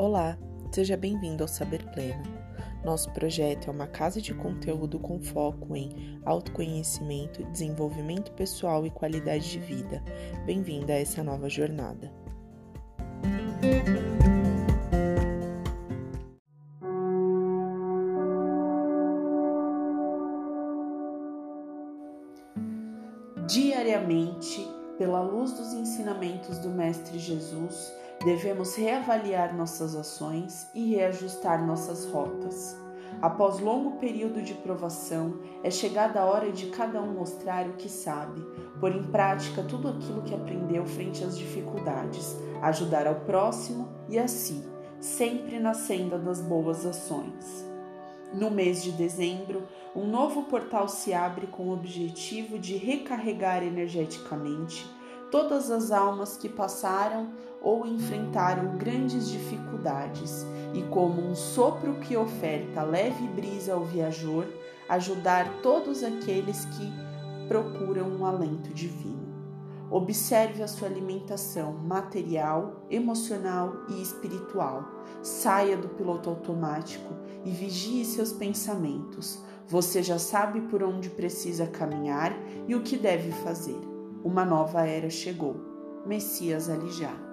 Olá, seja bem-vindo ao Saber Pleno. Nosso projeto é uma casa de conteúdo com foco em autoconhecimento, desenvolvimento pessoal e qualidade de vida. Bem-vinda a essa nova jornada. Diariamente, pela luz dos ensinamentos do Mestre Jesus, devemos reavaliar nossas ações e reajustar nossas rotas. Após longo período de provação, é chegada a hora de cada um mostrar o que sabe, pôr em prática tudo aquilo que aprendeu frente às dificuldades, ajudar ao próximo e a si, sempre na senda das boas ações. No mês de dezembro, um novo portal se abre com o objetivo de recarregar energeticamente todas as almas que passaram ou enfrentaram grandes dificuldades e, como um sopro que oferta leve brisa ao viajor, ajudar todos aqueles que procuram um alento divino. Observe a sua alimentação material, emocional e espiritual. Saia do piloto automático e vigie seus pensamentos. Você já sabe por onde precisa caminhar e o que deve fazer. Uma nova era chegou. Messias ali já.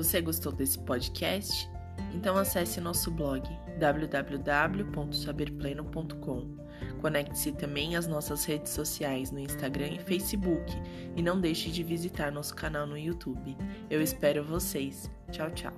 Você gostou desse podcast? Então acesse nosso blog www.saberpleno.com. Conecte-se também às nossas redes sociais no Instagram e Facebook e não deixe de visitar nosso canal no YouTube. Eu espero vocês. Tchau, tchau.